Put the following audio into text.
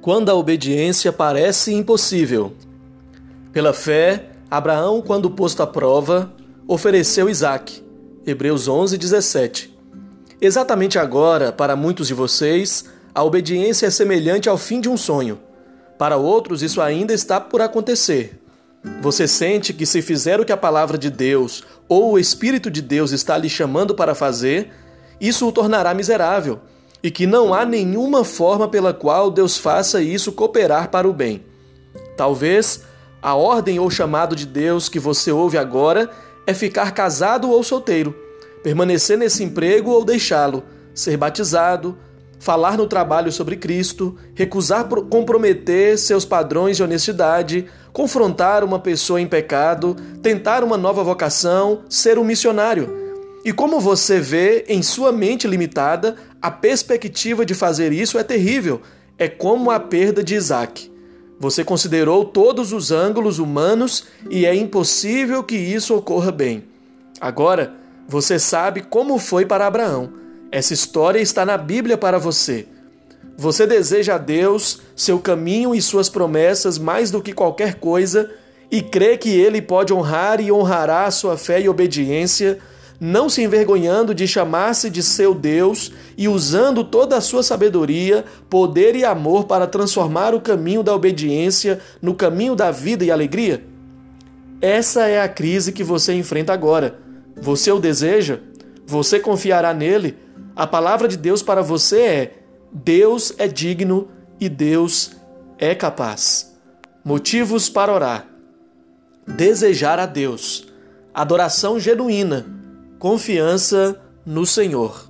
quando a obediência parece impossível. Pela fé, Abraão, quando posto à prova, ofereceu Isaque. Hebreus 11, 17. Exatamente agora, para muitos de vocês, a obediência é semelhante ao fim de um sonho. Para outros, isso ainda está por acontecer. Você sente que, se fizer o que a palavra de Deus ou o Espírito de Deus está lhe chamando para fazer, isso o tornará miserável e que não há nenhuma forma pela qual Deus faça isso cooperar para o bem. Talvez a ordem ou chamado de Deus que você ouve agora é ficar casado ou solteiro, permanecer nesse emprego ou deixá-lo, ser batizado, falar no trabalho sobre Cristo, recusar comprometer seus padrões de honestidade, confrontar uma pessoa em pecado, tentar uma nova vocação, ser um missionário. E como você vê em sua mente limitada, a perspectiva de fazer isso é terrível. É como a perda de Isaac. Você considerou todos os ângulos humanos e é impossível que isso ocorra bem. Agora, você sabe como foi para Abraão. Essa história está na Bíblia para você. Você deseja a Deus, seu caminho e suas promessas mais do que qualquer coisa e crê que Ele pode honrar e honrará a sua fé e obediência não se envergonhando de chamar-se de seu Deus e usando toda a sua sabedoria, poder e amor para transformar o caminho da obediência no caminho da vida e alegria? Essa é a crise que você enfrenta agora. Você o deseja? Você confiará nele? A palavra de Deus para você é: Deus é digno e Deus é capaz. Motivos para orar: desejar a Deus, adoração genuína confiança no Senhor.